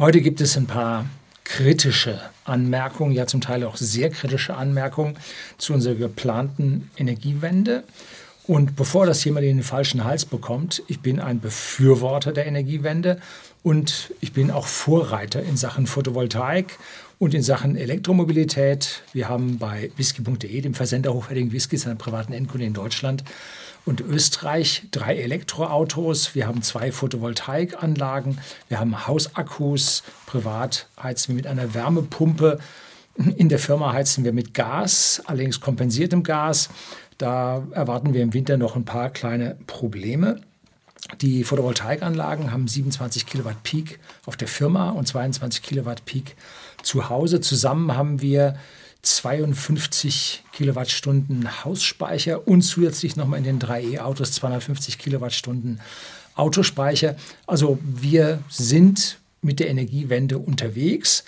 Heute gibt es ein paar kritische Anmerkungen, ja zum Teil auch sehr kritische Anmerkungen zu unserer geplanten Energiewende. Und bevor das jemand in den falschen Hals bekommt, ich bin ein Befürworter der Energiewende und ich bin auch Vorreiter in Sachen Photovoltaik und in Sachen Elektromobilität. Wir haben bei whisky.de, dem Versender hochwertigen Whiskys an privaten Endkunden in Deutschland und Österreich, drei Elektroautos. Wir haben zwei Photovoltaikanlagen. Wir haben Hausakkus. Privat heizen wir mit einer Wärmepumpe. In der Firma heizen wir mit Gas, allerdings kompensiertem Gas. Da erwarten wir im Winter noch ein paar kleine Probleme. Die Photovoltaikanlagen haben 27 Kilowatt Peak auf der Firma und 22 Kilowatt Peak zu Hause. Zusammen haben wir 52 Kilowattstunden Hausspeicher und zusätzlich nochmal in den drei E-Autos 250 Kilowattstunden Autospeicher. Also wir sind mit der Energiewende unterwegs.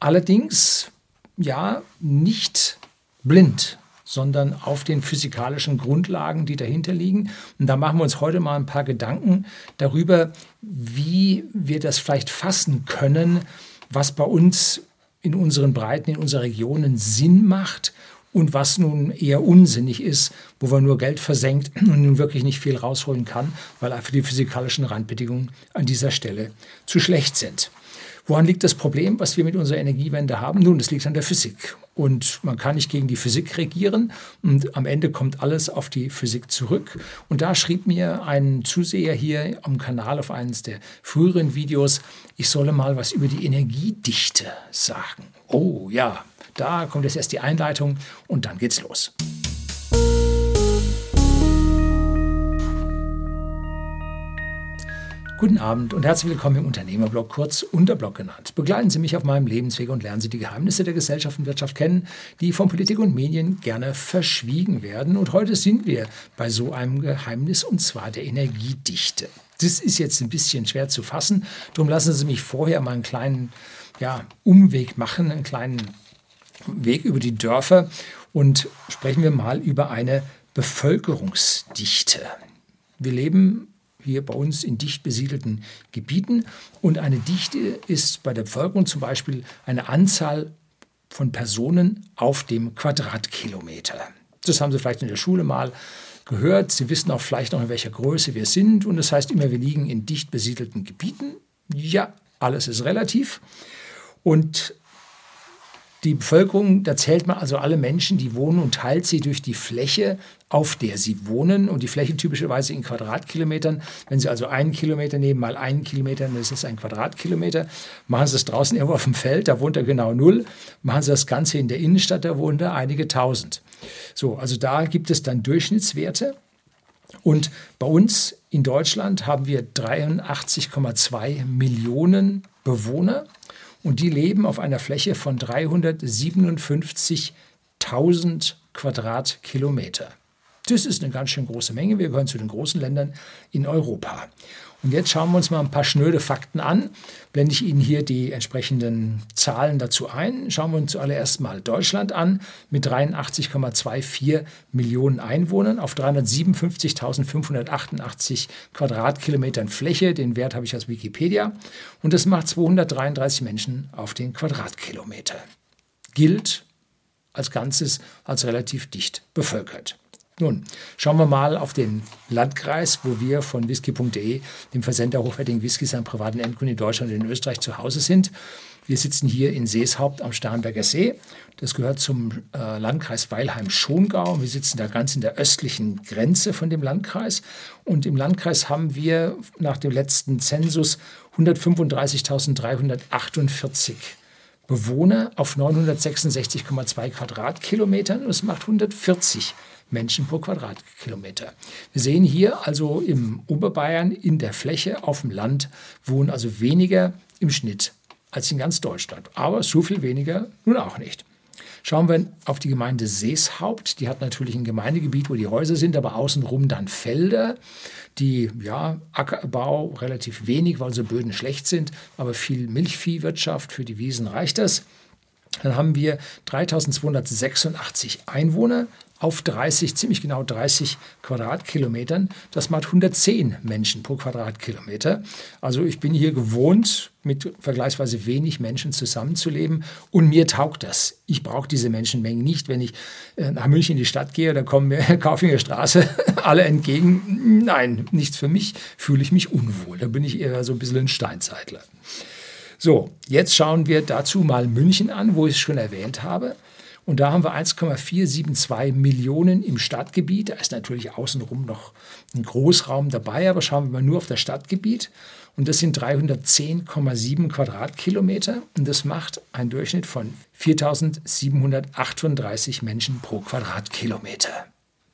Allerdings ja nicht blind sondern auf den physikalischen Grundlagen, die dahinter liegen. Und da machen wir uns heute mal ein paar Gedanken darüber, wie wir das vielleicht fassen können, was bei uns in unseren Breiten, in unseren Regionen Sinn macht und was nun eher unsinnig ist, wo man nur Geld versenkt und nun wirklich nicht viel rausholen kann, weil einfach die physikalischen Randbedingungen an dieser Stelle zu schlecht sind. Woran liegt das Problem, was wir mit unserer Energiewende haben? Nun, es liegt an der Physik. Und man kann nicht gegen die Physik regieren. Und am Ende kommt alles auf die Physik zurück. Und da schrieb mir ein Zuseher hier am Kanal auf eines der früheren Videos, ich solle mal was über die Energiedichte sagen. Oh ja, da kommt jetzt erst die Einleitung und dann geht's los. Guten Abend und herzlich willkommen im Unternehmerblog, kurz Unterblog genannt. Begleiten Sie mich auf meinem Lebensweg und lernen Sie die Geheimnisse der Gesellschaft und Wirtschaft kennen, die von Politik und Medien gerne verschwiegen werden. Und heute sind wir bei so einem Geheimnis und zwar der Energiedichte. Das ist jetzt ein bisschen schwer zu fassen, darum lassen Sie mich vorher mal einen kleinen ja, Umweg machen, einen kleinen Weg über die Dörfer und sprechen wir mal über eine Bevölkerungsdichte. Wir leben hier bei uns in dicht besiedelten Gebieten. Und eine Dichte ist bei der Bevölkerung zum Beispiel eine Anzahl von Personen auf dem Quadratkilometer. Das haben Sie vielleicht in der Schule mal gehört. Sie wissen auch vielleicht noch, in welcher Größe wir sind. Und das heißt immer, wir liegen in dicht besiedelten Gebieten. Ja, alles ist relativ. Und die Bevölkerung, da zählt man also alle Menschen, die wohnen und teilt sie durch die Fläche, auf der sie wohnen. Und die Fläche typischerweise in Quadratkilometern. Wenn Sie also einen Kilometer nehmen, mal einen Kilometer, dann ist es ein Quadratkilometer. Machen Sie es draußen irgendwo auf dem Feld, da wohnt er genau null. Machen Sie das Ganze in der Innenstadt, da wohnen da einige tausend. So, also da gibt es dann Durchschnittswerte. Und bei uns in Deutschland haben wir 83,2 Millionen Bewohner und die leben auf einer Fläche von 357.000 Quadratkilometer. Das ist eine ganz schön große Menge. Wir gehören zu den großen Ländern in Europa. Und jetzt schauen wir uns mal ein paar schnöde Fakten an. Blende ich Ihnen hier die entsprechenden Zahlen dazu ein. Schauen wir uns zuallererst mal Deutschland an mit 83,24 Millionen Einwohnern auf 357.588 Quadratkilometern Fläche. Den Wert habe ich aus Wikipedia. Und das macht 233 Menschen auf den Quadratkilometer. Gilt als Ganzes als relativ dicht bevölkert. Nun, schauen wir mal auf den Landkreis, wo wir von whisky.de, dem Versender hochwertigen Whiskys an privaten Endkunden in Deutschland und in Österreich zu Hause sind. Wir sitzen hier in Seeshaupt am Starnberger See. Das gehört zum äh, Landkreis Weilheim-Schongau. Wir sitzen da ganz in der östlichen Grenze von dem Landkreis. Und im Landkreis haben wir nach dem letzten Zensus 135.348 Bewohner auf 966,2 Quadratkilometern. Und es macht 140 Menschen pro Quadratkilometer. Wir sehen hier also im Oberbayern in der Fläche auf dem Land wohnen also weniger im Schnitt als in ganz Deutschland. Aber so viel weniger nun auch nicht. Schauen wir auf die Gemeinde Seeshaupt. Die hat natürlich ein Gemeindegebiet, wo die Häuser sind, aber außenrum dann Felder, die ja Ackerbau relativ wenig, weil so Böden schlecht sind, aber viel Milchviehwirtschaft für die Wiesen reicht das. Dann haben wir 3286 Einwohner auf 30, ziemlich genau 30 Quadratkilometern. Das macht 110 Menschen pro Quadratkilometer. Also ich bin hier gewohnt, mit vergleichsweise wenig Menschen zusammenzuleben und mir taugt das. Ich brauche diese Menschenmengen nicht. Wenn ich äh, nach München in die Stadt gehe, dann kommen mir Kaufinger Straße alle entgegen. Nein, nichts für mich, fühle ich mich unwohl. Da bin ich eher so ein bisschen ein Steinzeitler. So, jetzt schauen wir dazu mal München an, wo ich es schon erwähnt habe. Und da haben wir 1,472 Millionen im Stadtgebiet. Da ist natürlich außenrum noch ein Großraum dabei, aber schauen wir mal nur auf das Stadtgebiet. Und das sind 310,7 Quadratkilometer. Und das macht einen Durchschnitt von 4.738 Menschen pro Quadratkilometer.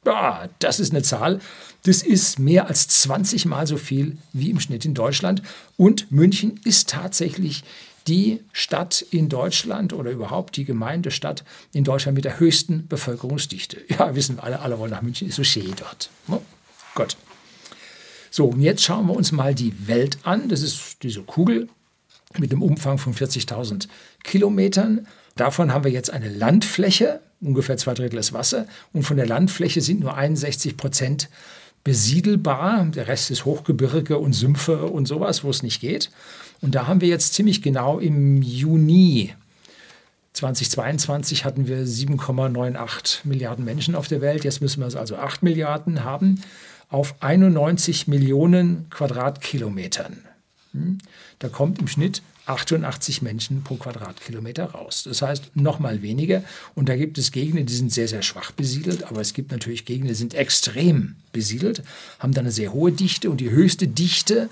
Ja, das ist eine Zahl. Das ist mehr als 20 Mal so viel wie im Schnitt in Deutschland. Und München ist tatsächlich die Stadt in Deutschland oder überhaupt die Gemeindestadt in Deutschland mit der höchsten Bevölkerungsdichte. Ja, wissen wir alle, alle wollen nach München, ist so schön dort. Ne? Gut. So, und jetzt schauen wir uns mal die Welt an. Das ist diese Kugel mit einem Umfang von 40.000 Kilometern. Davon haben wir jetzt eine Landfläche, ungefähr zwei Drittel ist Wasser. Und von der Landfläche sind nur 61 Prozent besiedelbar. Der Rest ist Hochgebirge und Sümpfe und sowas, wo es nicht geht. Und da haben wir jetzt ziemlich genau im Juni 2022 hatten wir 7,98 Milliarden Menschen auf der Welt. Jetzt müssen wir also 8 Milliarden haben auf 91 Millionen Quadratkilometern. Hm? Da kommt im Schnitt 88 Menschen pro Quadratkilometer raus. Das heißt, noch mal weniger. Und da gibt es Gegenden, die sind sehr, sehr schwach besiedelt. Aber es gibt natürlich Gegenden, die sind extrem besiedelt, haben dann eine sehr hohe Dichte. Und die höchste Dichte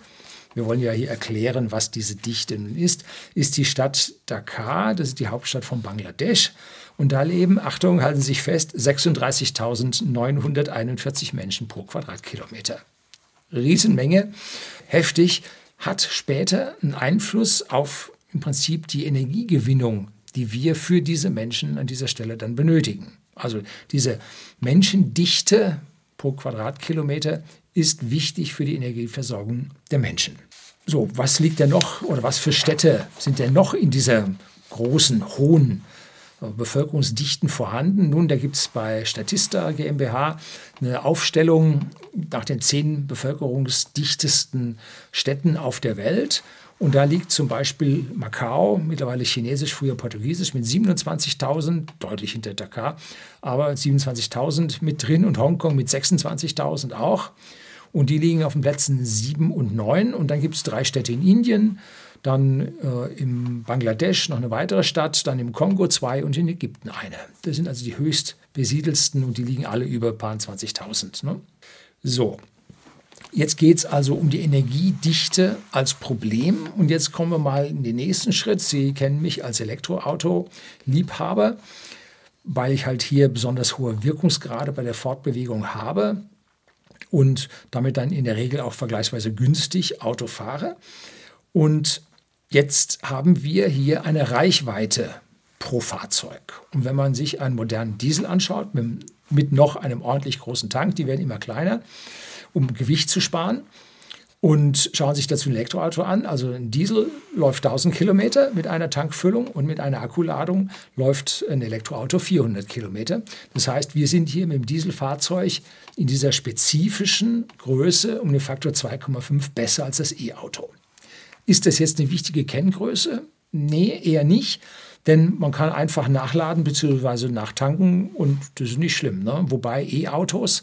wir wollen ja hier erklären, was diese Dichte nun ist, ist die Stadt Dhaka, das ist die Hauptstadt von Bangladesch. Und da leben, Achtung, halten Sie sich fest, 36.941 Menschen pro Quadratkilometer. Riesenmenge, heftig, hat später einen Einfluss auf im Prinzip die Energiegewinnung, die wir für diese Menschen an dieser Stelle dann benötigen. Also diese Menschendichte pro Quadratkilometer ist wichtig für die Energieversorgung der Menschen. So, was liegt denn noch oder was für Städte sind denn noch in dieser großen, hohen Bevölkerungsdichten vorhanden? Nun, da gibt es bei Statista GmbH eine Aufstellung nach den zehn bevölkerungsdichtesten Städten auf der Welt. Und da liegt zum Beispiel Macau, mittlerweile chinesisch, früher portugiesisch, mit 27.000, deutlich hinter Dakar, aber 27.000 mit drin und Hongkong mit 26.000 auch. Und die liegen auf den Plätzen 7 und 9. Und dann gibt es drei Städte in Indien, dann äh, im Bangladesch noch eine weitere Stadt, dann im Kongo zwei und in Ägypten eine. Das sind also die höchst besiedelsten und die liegen alle über paar 20.000. Ne? So, jetzt geht es also um die Energiedichte als Problem. Und jetzt kommen wir mal in den nächsten Schritt. Sie kennen mich als Elektroauto-Liebhaber, weil ich halt hier besonders hohe Wirkungsgrade bei der Fortbewegung habe und damit dann in der Regel auch vergleichsweise günstig Auto fahre. Und jetzt haben wir hier eine Reichweite pro Fahrzeug. Und wenn man sich einen modernen Diesel anschaut, mit, mit noch einem ordentlich großen Tank, die werden immer kleiner, um Gewicht zu sparen, und schauen sich dazu ein Elektroauto an. Also ein Diesel läuft 1000 Kilometer mit einer Tankfüllung und mit einer Akkuladung läuft ein Elektroauto 400 Kilometer. Das heißt, wir sind hier mit dem Dieselfahrzeug in dieser spezifischen Größe um den Faktor 2,5 besser als das E-Auto. Ist das jetzt eine wichtige Kenngröße? Nee, eher nicht. Denn man kann einfach nachladen bzw. nachtanken und das ist nicht schlimm. Ne? Wobei E-Autos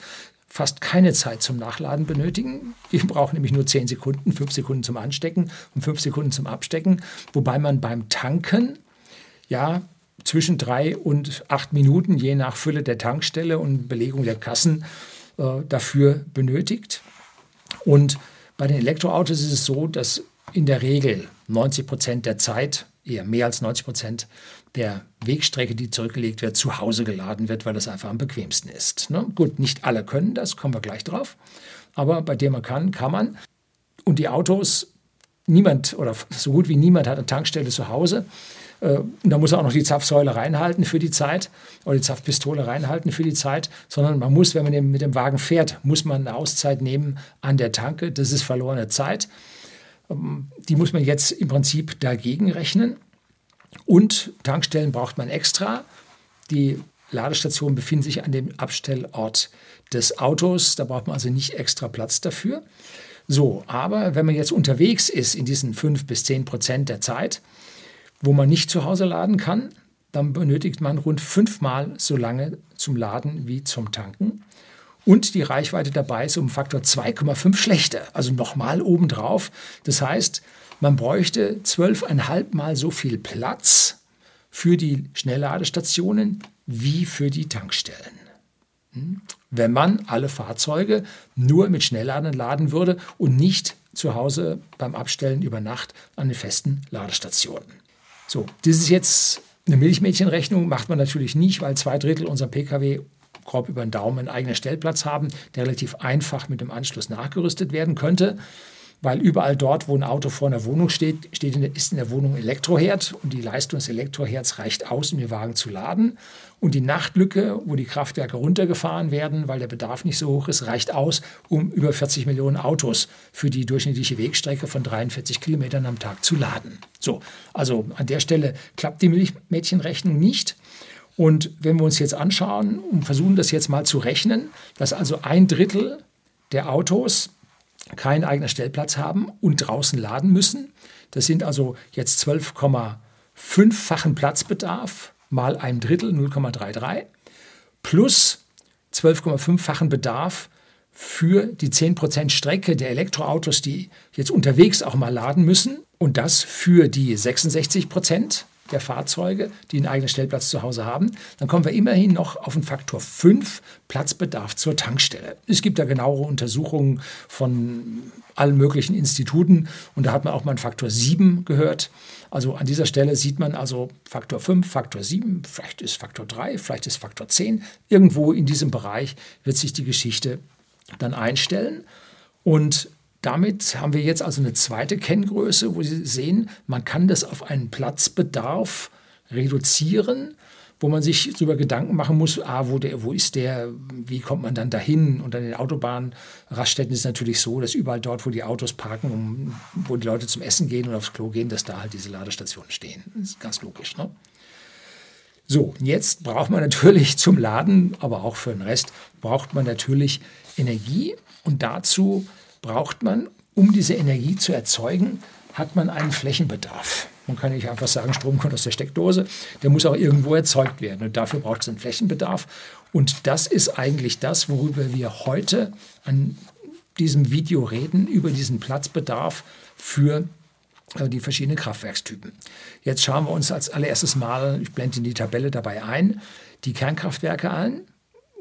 fast keine Zeit zum Nachladen benötigen. Die brauchen nämlich nur 10 Sekunden, 5 Sekunden zum Anstecken und 5 Sekunden zum Abstecken. Wobei man beim Tanken ja zwischen 3 und 8 Minuten, je nach Fülle der Tankstelle und Belegung der Kassen, äh, dafür benötigt. Und bei den Elektroautos ist es so, dass in der Regel 90 Prozent der Zeit, eher mehr als 90 Prozent der Wegstrecke, die zurückgelegt wird, zu Hause geladen wird, weil das einfach am bequemsten ist. Ne? Gut, nicht alle können das, kommen wir gleich drauf. Aber bei dem man kann, kann man. Und die Autos, niemand oder so gut wie niemand hat eine Tankstelle zu Hause. Äh, und da muss er auch noch die Zapfsäule reinhalten für die Zeit oder die Zapfpistole reinhalten für die Zeit, sondern man muss, wenn man mit dem Wagen fährt, muss man eine Auszeit nehmen an der Tanke. Das ist verlorene Zeit. Die muss man jetzt im Prinzip dagegen rechnen. Und Tankstellen braucht man extra. Die Ladestationen befinden sich an dem Abstellort des Autos. Da braucht man also nicht extra Platz dafür. So, aber wenn man jetzt unterwegs ist in diesen 5 bis 10 Prozent der Zeit, wo man nicht zu Hause laden kann, dann benötigt man rund fünfmal so lange zum Laden wie zum Tanken. Und die Reichweite dabei ist um Faktor 2,5 schlechter, also nochmal obendrauf. Das heißt, man bräuchte zwölfeinhalb Mal so viel Platz für die Schnellladestationen wie für die Tankstellen. Hm? Wenn man alle Fahrzeuge nur mit Schnellladen laden würde und nicht zu Hause beim Abstellen über Nacht an den festen Ladestationen. So, das ist jetzt eine Milchmädchenrechnung, macht man natürlich nicht, weil zwei Drittel unserer Pkw grob über den Daumen einen eigenen Stellplatz haben, der relativ einfach mit dem Anschluss nachgerüstet werden könnte weil überall dort, wo ein Auto vor einer Wohnung steht, steht in der, ist in der Wohnung Elektroherd und die Leistung des Elektroherds reicht aus, um den Wagen zu laden. Und die Nachtlücke, wo die Kraftwerke runtergefahren werden, weil der Bedarf nicht so hoch ist, reicht aus, um über 40 Millionen Autos für die durchschnittliche Wegstrecke von 43 Kilometern am Tag zu laden. So, also an der Stelle klappt die Milchmädchenrechnung nicht. Und wenn wir uns jetzt anschauen und versuchen das jetzt mal zu rechnen, dass also ein Drittel der Autos keinen eigenen Stellplatz haben und draußen laden müssen. Das sind also jetzt 12,5-fachen Platzbedarf mal ein Drittel 0,33 plus 12,5-fachen Bedarf für die 10% Strecke der Elektroautos, die jetzt unterwegs auch mal laden müssen und das für die 66 Prozent der Fahrzeuge, die einen eigenen Stellplatz zu Hause haben, dann kommen wir immerhin noch auf einen Faktor 5 Platzbedarf zur Tankstelle. Es gibt da genauere Untersuchungen von allen möglichen Instituten und da hat man auch mal einen Faktor 7 gehört. Also an dieser Stelle sieht man also Faktor 5, Faktor 7, vielleicht ist Faktor 3, vielleicht ist Faktor 10. Irgendwo in diesem Bereich wird sich die Geschichte dann einstellen. Und damit haben wir jetzt also eine zweite Kenngröße, wo Sie sehen, man kann das auf einen Platzbedarf reduzieren, wo man sich darüber Gedanken machen muss, ah, wo, der, wo ist der, wie kommt man dann dahin? Und an den Autobahnraststätten ist es natürlich so, dass überall dort, wo die Autos parken, um, wo die Leute zum Essen gehen und aufs Klo gehen, dass da halt diese Ladestationen stehen. Das ist ganz logisch. Ne? So, jetzt braucht man natürlich zum Laden, aber auch für den Rest, braucht man natürlich Energie und dazu braucht man, um diese Energie zu erzeugen, hat man einen Flächenbedarf. Man kann nicht einfach sagen, Strom kommt aus der Steckdose, der muss auch irgendwo erzeugt werden. Und dafür braucht es einen Flächenbedarf. Und das ist eigentlich das, worüber wir heute an diesem Video reden, über diesen Platzbedarf für äh, die verschiedenen Kraftwerkstypen. Jetzt schauen wir uns als allererstes mal, ich blende in die Tabelle dabei ein, die Kernkraftwerke an.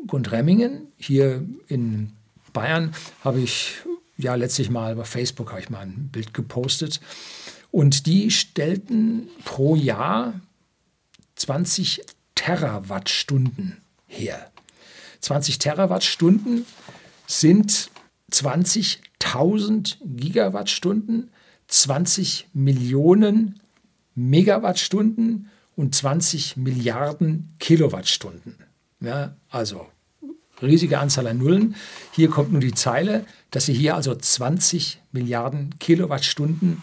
Gundremmingen, hier in Bayern habe ich ja letztlich mal bei Facebook habe ich mal ein Bild gepostet. Und die stellten pro Jahr 20 Terawattstunden her. 20 Terawattstunden sind 20.000 Gigawattstunden, 20 Millionen Megawattstunden und 20 Milliarden Kilowattstunden. Ja, also riesige Anzahl an Nullen. Hier kommt nur die Zeile, dass sie hier also 20 Milliarden Kilowattstunden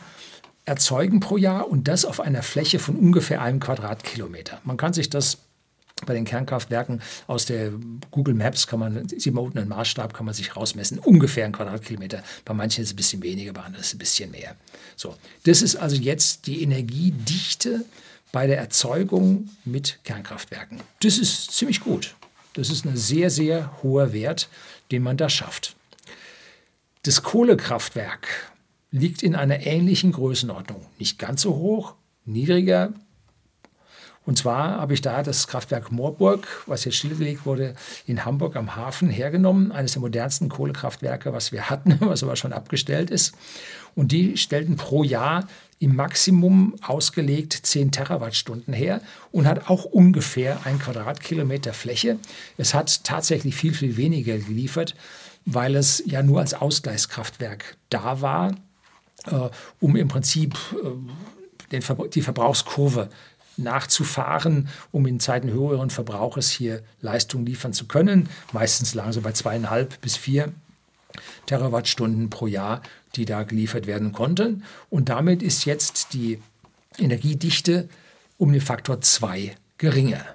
erzeugen pro Jahr und das auf einer Fläche von ungefähr einem Quadratkilometer. Man kann sich das bei den Kernkraftwerken aus der Google Maps kann man, sieht man unten einen Maßstab, kann man sich rausmessen, ungefähr ein Quadratkilometer. Bei manchen ist es ein bisschen weniger, bei anderen ist es ein bisschen mehr. So, das ist also jetzt die Energiedichte bei der Erzeugung mit Kernkraftwerken. Das ist ziemlich gut. Das ist ein sehr, sehr hoher Wert, den man da schafft. Das Kohlekraftwerk liegt in einer ähnlichen Größenordnung. Nicht ganz so hoch, niedriger. Und zwar habe ich da das Kraftwerk Moorburg, was jetzt stillgelegt wurde, in Hamburg am Hafen hergenommen. Eines der modernsten Kohlekraftwerke, was wir hatten, was aber schon abgestellt ist. Und die stellten pro Jahr im Maximum ausgelegt 10 Terawattstunden her und hat auch ungefähr ein Quadratkilometer Fläche. Es hat tatsächlich viel, viel weniger geliefert, weil es ja nur als Ausgleichskraftwerk da war, äh, um im Prinzip äh, Verbra die Verbrauchskurve nachzufahren, um in Zeiten höheren Verbrauches hier Leistung liefern zu können. Meistens lagen sie bei zweieinhalb bis vier Terawattstunden pro Jahr, die da geliefert werden konnten. Und damit ist jetzt die Energiedichte um den Faktor 2 geringer.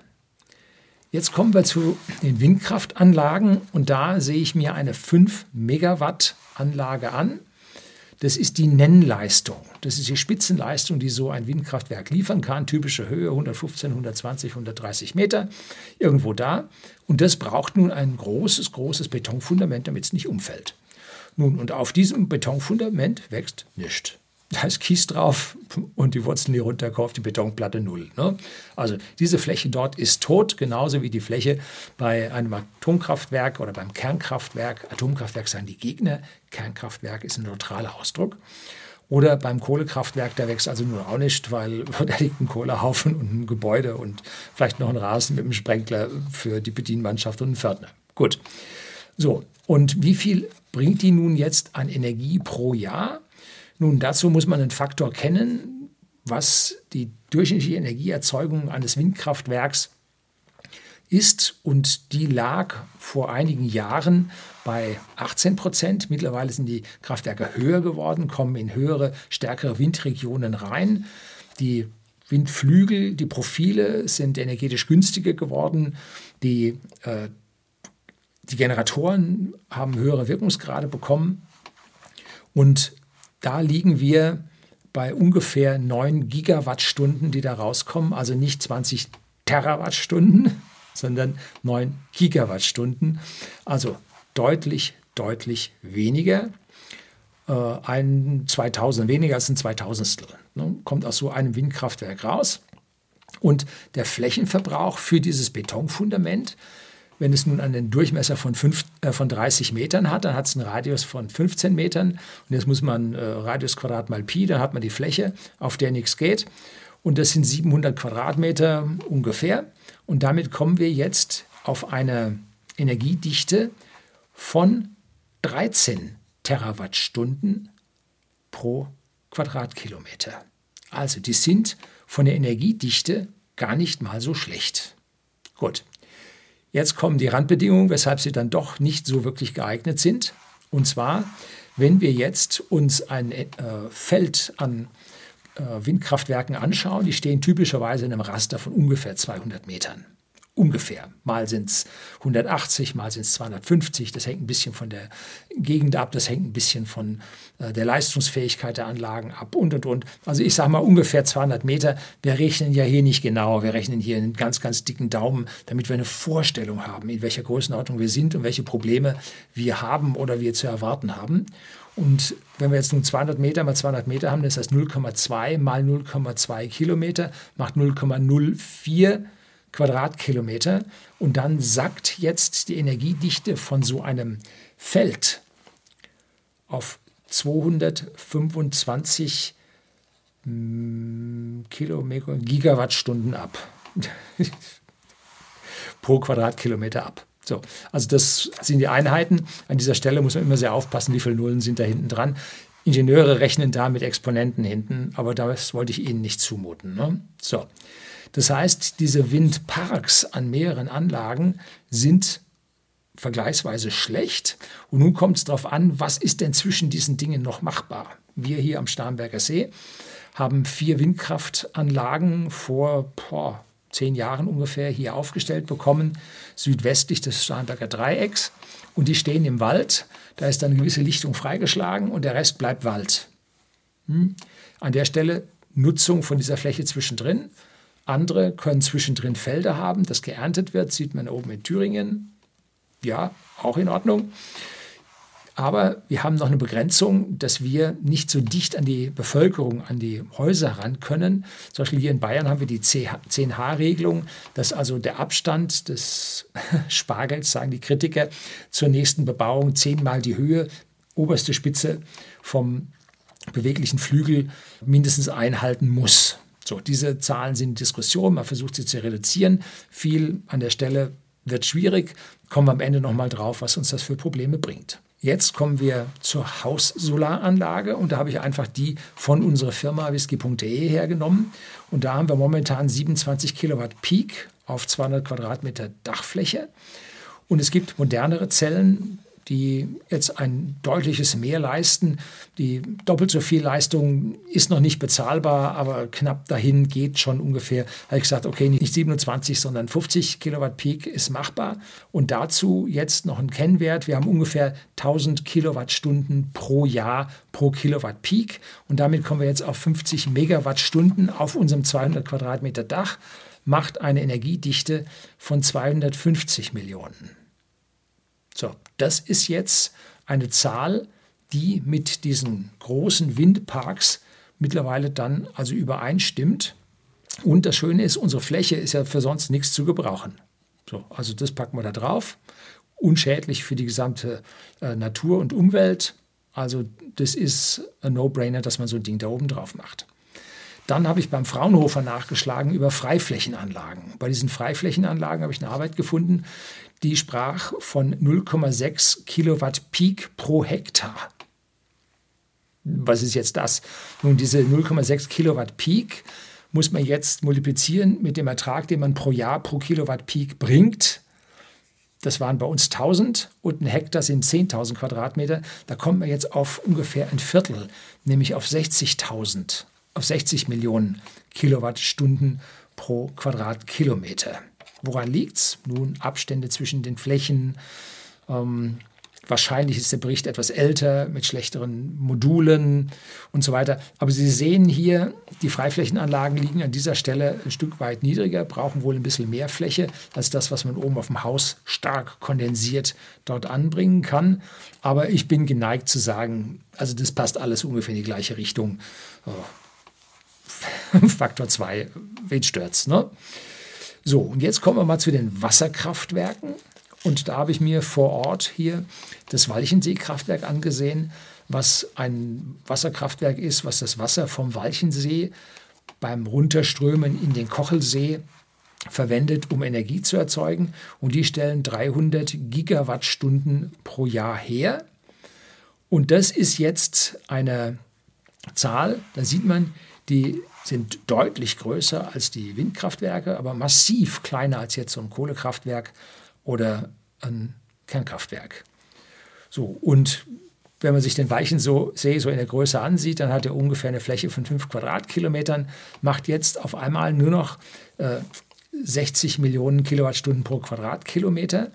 Jetzt kommen wir zu den Windkraftanlagen und da sehe ich mir eine 5 Megawatt Anlage an. Das ist die Nennleistung. Das ist die Spitzenleistung, die so ein Windkraftwerk liefern kann. Typische Höhe 115, 120, 130 Meter, irgendwo da. Und das braucht nun ein großes, großes Betonfundament, damit es nicht umfällt. Nun, und auf diesem Betonfundament wächst nichts da ist Kies drauf und die Wurzeln, die runterkommen, auf die Betonplatte null. Ne? Also diese Fläche dort ist tot, genauso wie die Fläche bei einem Atomkraftwerk oder beim Kernkraftwerk. Atomkraftwerk sagen die Gegner, Kernkraftwerk ist ein neutraler Ausdruck. Oder beim Kohlekraftwerk, da wächst also nur auch nicht, weil da liegt ein Kohlehaufen und ein Gebäude und vielleicht noch ein Rasen mit einem Sprenkler für die Bedienmannschaft und einen Pförtner. Gut. So, und wie viel bringt die nun jetzt an Energie pro Jahr? Nun, dazu muss man einen Faktor kennen, was die durchschnittliche Energieerzeugung eines Windkraftwerks ist. Und die lag vor einigen Jahren bei 18 Prozent. Mittlerweile sind die Kraftwerke höher geworden, kommen in höhere, stärkere Windregionen rein. Die Windflügel, die Profile sind energetisch günstiger geworden. Die, äh, die Generatoren haben höhere Wirkungsgrade bekommen. Und da liegen wir bei ungefähr 9 Gigawattstunden, die da rauskommen, also nicht 20 Terawattstunden, sondern 9 Gigawattstunden. Also deutlich, deutlich weniger. Äh, ein 2000 weniger als ein 2000 ne, kommt aus so einem Windkraftwerk raus. Und der Flächenverbrauch für dieses Betonfundament wenn es nun einen Durchmesser von, fünf, äh, von 30 Metern hat, dann hat es einen Radius von 15 Metern. Und jetzt muss man äh, Radius Quadrat mal Pi, dann hat man die Fläche, auf der nichts geht. Und das sind 700 Quadratmeter ungefähr. Und damit kommen wir jetzt auf eine Energiedichte von 13 Terawattstunden pro Quadratkilometer. Also die sind von der Energiedichte gar nicht mal so schlecht. Gut, Jetzt kommen die Randbedingungen, weshalb sie dann doch nicht so wirklich geeignet sind. Und zwar, wenn wir jetzt uns ein äh, Feld an äh, Windkraftwerken anschauen, die stehen typischerweise in einem Raster von ungefähr 200 Metern ungefähr. Mal sind es 180, mal sind es 250. Das hängt ein bisschen von der Gegend ab, das hängt ein bisschen von äh, der Leistungsfähigkeit der Anlagen ab und und und. Also ich sage mal ungefähr 200 Meter. Wir rechnen ja hier nicht genau, wir rechnen hier einen ganz, ganz dicken Daumen, damit wir eine Vorstellung haben, in welcher Größenordnung wir sind und welche Probleme wir haben oder wir zu erwarten haben. Und wenn wir jetzt nun 200 Meter mal 200 Meter haben, das heißt 0,2 mal 0,2 Kilometer macht 0,04 Quadratkilometer und dann sackt jetzt die Energiedichte von so einem Feld auf 225 hm, Kilometer, Gigawattstunden ab. pro Quadratkilometer ab. So, also das sind die Einheiten. An dieser Stelle muss man immer sehr aufpassen, wie viele Nullen sind da hinten dran. Ingenieure rechnen da mit Exponenten hinten, aber das wollte ich Ihnen nicht zumuten. Ne? So, das heißt, diese Windparks an mehreren Anlagen sind vergleichsweise schlecht. Und nun kommt es darauf an, was ist denn zwischen diesen Dingen noch machbar? Wir hier am Starnberger See haben vier Windkraftanlagen vor boah, zehn Jahren ungefähr hier aufgestellt bekommen, südwestlich des Starnberger Dreiecks. Und die stehen im Wald. Da ist dann eine gewisse Lichtung freigeschlagen und der Rest bleibt Wald. Hm? An der Stelle Nutzung von dieser Fläche zwischendrin. Andere können zwischendrin Felder haben, das geerntet wird, sieht man oben in Thüringen. Ja, auch in Ordnung. Aber wir haben noch eine Begrenzung, dass wir nicht so dicht an die Bevölkerung, an die Häuser ran können. Zum Beispiel hier in Bayern haben wir die 10H-Regelung, dass also der Abstand des Spargels, sagen die Kritiker, zur nächsten Bebauung zehnmal die Höhe, oberste Spitze vom beweglichen Flügel mindestens einhalten muss. So, diese Zahlen sind in Diskussion, man versucht sie zu reduzieren. Viel an der Stelle wird schwierig. Kommen wir am Ende nochmal drauf, was uns das für Probleme bringt. Jetzt kommen wir zur Haussolaranlage und da habe ich einfach die von unserer Firma whisky.de hergenommen. Und da haben wir momentan 27 Kilowatt Peak auf 200 Quadratmeter Dachfläche. Und es gibt modernere Zellen, die jetzt ein deutliches Mehr leisten. Die doppelt so viel Leistung ist noch nicht bezahlbar, aber knapp dahin geht schon ungefähr. Habe ich gesagt, okay, nicht 27, sondern 50 Kilowatt Peak ist machbar. Und dazu jetzt noch ein Kennwert. Wir haben ungefähr 1000 Kilowattstunden pro Jahr pro Kilowatt Peak. Und damit kommen wir jetzt auf 50 Megawattstunden auf unserem 200 Quadratmeter Dach macht eine Energiedichte von 250 Millionen. So, das ist jetzt eine Zahl, die mit diesen großen Windparks mittlerweile dann also übereinstimmt. Und das Schöne ist, unsere Fläche ist ja für sonst nichts zu gebrauchen. So, also das packen wir da drauf. Unschädlich für die gesamte äh, Natur und Umwelt. Also das ist ein No-Brainer, dass man so ein Ding da oben drauf macht. Dann habe ich beim Fraunhofer nachgeschlagen über Freiflächenanlagen. Bei diesen Freiflächenanlagen habe ich eine Arbeit gefunden, die sprach von 0,6 Kilowatt Peak pro Hektar. Was ist jetzt das? Nun, diese 0,6 Kilowatt Peak muss man jetzt multiplizieren mit dem Ertrag, den man pro Jahr pro Kilowatt Peak bringt. Das waren bei uns 1000 und ein Hektar sind 10.000 Quadratmeter. Da kommt man jetzt auf ungefähr ein Viertel, nämlich auf 60.000, auf 60 Millionen Kilowattstunden pro Quadratkilometer. Woran liegt es? Nun, Abstände zwischen den Flächen. Ähm, wahrscheinlich ist der Bericht etwas älter mit schlechteren Modulen und so weiter. Aber Sie sehen hier, die Freiflächenanlagen liegen an dieser Stelle ein Stück weit niedriger, brauchen wohl ein bisschen mehr Fläche als das, was man oben auf dem Haus stark kondensiert dort anbringen kann. Aber ich bin geneigt zu sagen, also das passt alles ungefähr in die gleiche Richtung. Oh. Faktor 2, wen stört's, ne? So, und jetzt kommen wir mal zu den Wasserkraftwerken. Und da habe ich mir vor Ort hier das Walchensee-Kraftwerk angesehen, was ein Wasserkraftwerk ist, was das Wasser vom Walchensee beim Runterströmen in den Kochelsee verwendet, um Energie zu erzeugen. Und die stellen 300 Gigawattstunden pro Jahr her. Und das ist jetzt eine Zahl, da sieht man, die sind deutlich größer als die Windkraftwerke, aber massiv kleiner als jetzt so ein Kohlekraftwerk oder ein Kernkraftwerk. So, und wenn man sich den Weichensee so in der Größe ansieht, dann hat er ungefähr eine Fläche von 5 Quadratkilometern, macht jetzt auf einmal nur noch äh, 60 Millionen Kilowattstunden pro Quadratkilometer,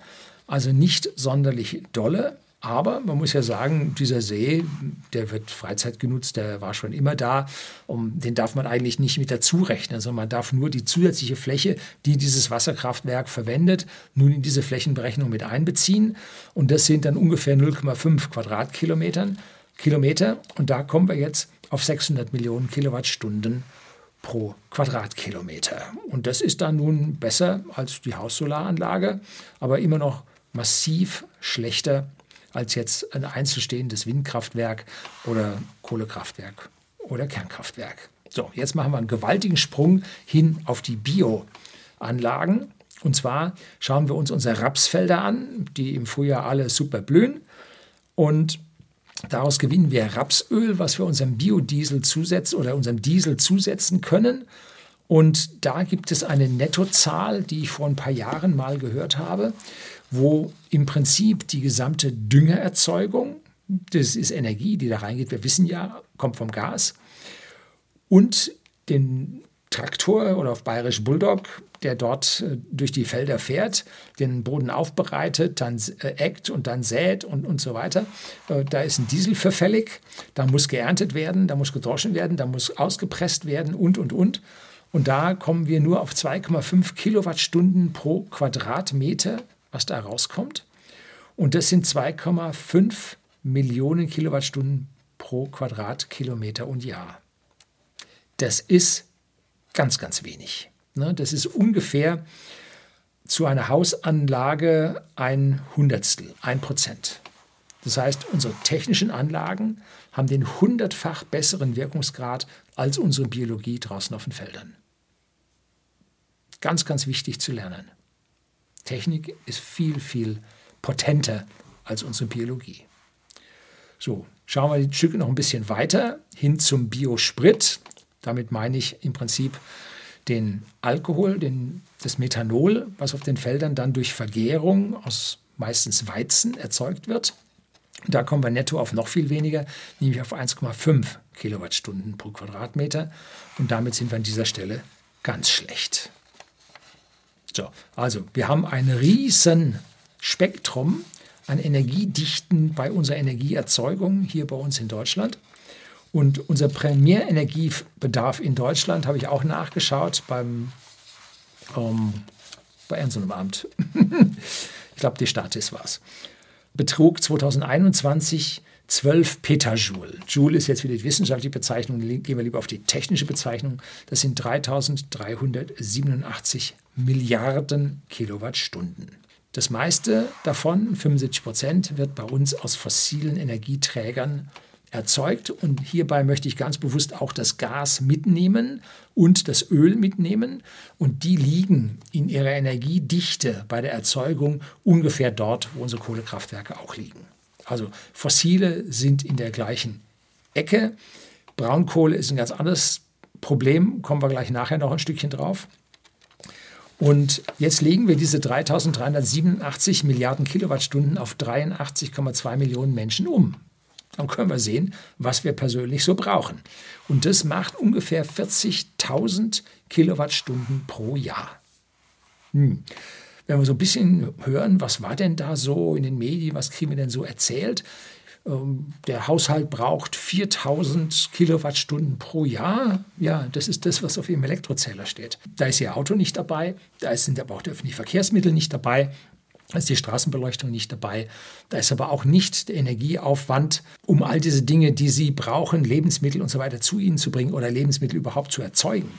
also nicht sonderlich dolle. Aber man muss ja sagen, dieser See, der wird Freizeit genutzt, der war schon immer da. Um, den darf man eigentlich nicht mit dazu rechnen, sondern man darf nur die zusätzliche Fläche, die dieses Wasserkraftwerk verwendet, nun in diese Flächenberechnung mit einbeziehen. Und das sind dann ungefähr 0,5 Quadratkilometer. Kilometer. Und da kommen wir jetzt auf 600 Millionen Kilowattstunden pro Quadratkilometer. Und das ist dann nun besser als die Haussolaranlage, aber immer noch massiv schlechter als jetzt ein einzelstehendes Windkraftwerk oder Kohlekraftwerk oder Kernkraftwerk. So, jetzt machen wir einen gewaltigen Sprung hin auf die Bioanlagen. Und zwar schauen wir uns unsere Rapsfelder an, die im Frühjahr alle super blühen. Und daraus gewinnen wir Rapsöl, was wir unserem Biodiesel zusetzen oder unserem Diesel zusetzen können. Und da gibt es eine Nettozahl, die ich vor ein paar Jahren mal gehört habe wo im Prinzip die gesamte Düngererzeugung, das ist Energie, die da reingeht, wir wissen ja, kommt vom Gas, und den Traktor oder auf bayerisch Bulldog, der dort äh, durch die Felder fährt, den Boden aufbereitet, dann äh, eckt und dann sät und, und so weiter. Äh, da ist ein Diesel für fällig, da muss geerntet werden, da muss gedroschen werden, da muss ausgepresst werden und, und, und. Und da kommen wir nur auf 2,5 Kilowattstunden pro Quadratmeter was da rauskommt. Und das sind 2,5 Millionen Kilowattstunden pro Quadratkilometer und Jahr. Das ist ganz, ganz wenig. Ne? Das ist ungefähr zu einer Hausanlage ein Hundertstel, ein Prozent. Das heißt, unsere technischen Anlagen haben den hundertfach besseren Wirkungsgrad als unsere Biologie draußen auf den Feldern. Ganz, ganz wichtig zu lernen. Technik ist viel, viel potenter als unsere Biologie. So, schauen wir die Stücke noch ein bisschen weiter hin zum Biosprit. Damit meine ich im Prinzip den Alkohol, den, das Methanol, was auf den Feldern dann durch Vergärung aus meistens Weizen, erzeugt wird. Da kommen wir netto auf noch viel weniger, nämlich auf 1,5 Kilowattstunden pro Quadratmeter. Und damit sind wir an dieser Stelle ganz schlecht. So, also wir haben ein riesen Spektrum an Energiedichten bei unserer Energieerzeugung hier bei uns in Deutschland. Und unser Primärenergiebedarf in Deutschland habe ich auch nachgeschaut beim ähm, bei irgendeinem Amt. ich glaube, die Statis war es. Betrug 2021 12 Petajoule. Joule ist jetzt wieder die wissenschaftliche Bezeichnung, gehen wir lieber auf die technische Bezeichnung. Das sind 3387 Milliarden Kilowattstunden. Das meiste davon, 75 Prozent, wird bei uns aus fossilen Energieträgern erzeugt. Und hierbei möchte ich ganz bewusst auch das Gas mitnehmen und das Öl mitnehmen. Und die liegen in ihrer Energiedichte bei der Erzeugung ungefähr dort, wo unsere Kohlekraftwerke auch liegen. Also fossile sind in der gleichen Ecke. Braunkohle ist ein ganz anderes Problem, kommen wir gleich nachher noch ein Stückchen drauf. Und jetzt legen wir diese 3387 Milliarden Kilowattstunden auf 83,2 Millionen Menschen um dann können wir sehen, was wir persönlich so brauchen. Und das macht ungefähr 40.000 Kilowattstunden pro Jahr. Hm. Wenn wir so ein bisschen hören, was war denn da so in den Medien, was kriegen wir denn so erzählt? Ähm, der Haushalt braucht 4000 Kilowattstunden pro Jahr. Ja, das ist das, was auf Ihrem Elektrozähler steht. Da ist Ihr Auto nicht dabei, da sind aber auch die öffentlichen Verkehrsmittel nicht dabei, da ist die Straßenbeleuchtung nicht dabei. Da ist aber auch nicht der Energieaufwand, um all diese Dinge, die Sie brauchen, Lebensmittel und so weiter zu Ihnen zu bringen oder Lebensmittel überhaupt zu erzeugen.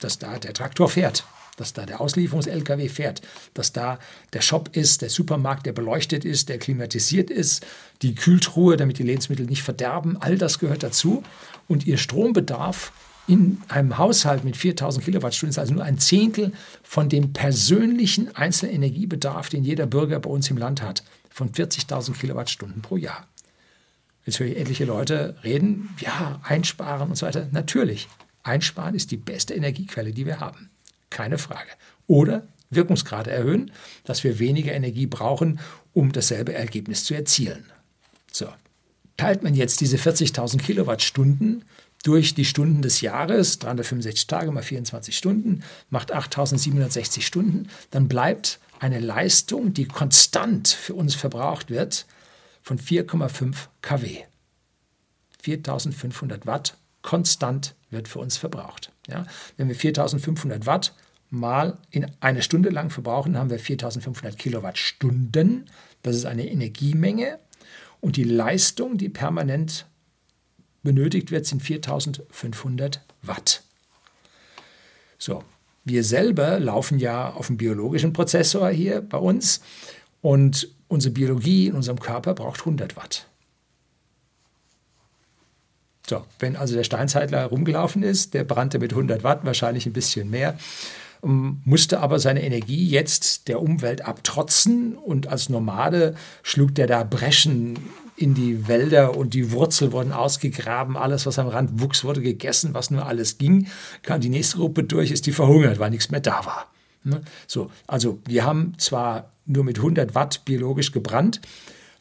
Dass da der Traktor fährt, dass da der Auslieferungs-LKW fährt, dass da der Shop ist, der Supermarkt, der beleuchtet ist, der klimatisiert ist, die Kühltruhe, damit die Lebensmittel nicht verderben. All das gehört dazu. Und Ihr Strombedarf in einem Haushalt mit 4000 Kilowattstunden ist also nur ein Zehntel von dem persönlichen einzelnen Energiebedarf, den jeder Bürger bei uns im Land hat, von 40.000 Kilowattstunden pro Jahr. Jetzt höre ich etliche Leute reden, ja, einsparen und so weiter. Natürlich, einsparen ist die beste Energiequelle, die wir haben. Keine Frage. Oder Wirkungsgrade erhöhen, dass wir weniger Energie brauchen, um dasselbe Ergebnis zu erzielen. So. Teilt man jetzt diese 40.000 Kilowattstunden durch die Stunden des Jahres, 365 Tage mal 24 Stunden, macht 8760 Stunden, dann bleibt eine Leistung, die konstant für uns verbraucht wird, von 4,5 kW. 4500 Watt konstant wird für uns verbraucht. Ja? Wenn wir 4500 Watt mal in eine Stunde lang verbrauchen, haben wir 4500 Kilowattstunden. Das ist eine Energiemenge. Und die Leistung, die permanent benötigt wird, sind 4500 Watt. So, wir selber laufen ja auf einem biologischen Prozessor hier bei uns und unsere Biologie in unserem Körper braucht 100 Watt. So, wenn also der Steinzeitler rumgelaufen ist, der brannte mit 100 Watt, wahrscheinlich ein bisschen mehr, ähm, musste aber seine Energie jetzt der Umwelt abtrotzen und als Nomade schlug der da Breschen in die Wälder und die Wurzel wurden ausgegraben, alles, was am Rand wuchs, wurde gegessen, was nur alles ging. Kam die nächste Gruppe durch, ist die verhungert, weil nichts mehr da war. Ne? So, also wir haben zwar nur mit 100 Watt biologisch gebrannt,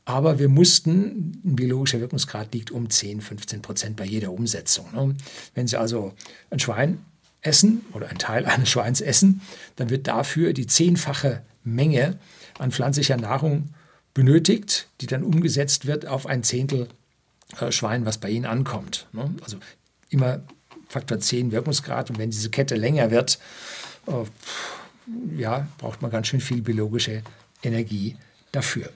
aber wir mussten, ein biologischer Wirkungsgrad liegt um 10, 15 Prozent bei jeder Umsetzung. Ne? Wenn Sie also ein Schwein essen oder ein Teil eines Schweins essen, dann wird dafür die zehnfache Menge an pflanzlicher Nahrung benötigt, die dann umgesetzt wird auf ein Zehntel äh, Schwein, was bei Ihnen ankommt. Ne? Also immer Faktor 10 Wirkungsgrad und wenn diese Kette länger wird, äh, ja, braucht man ganz schön viel biologische Energie dafür.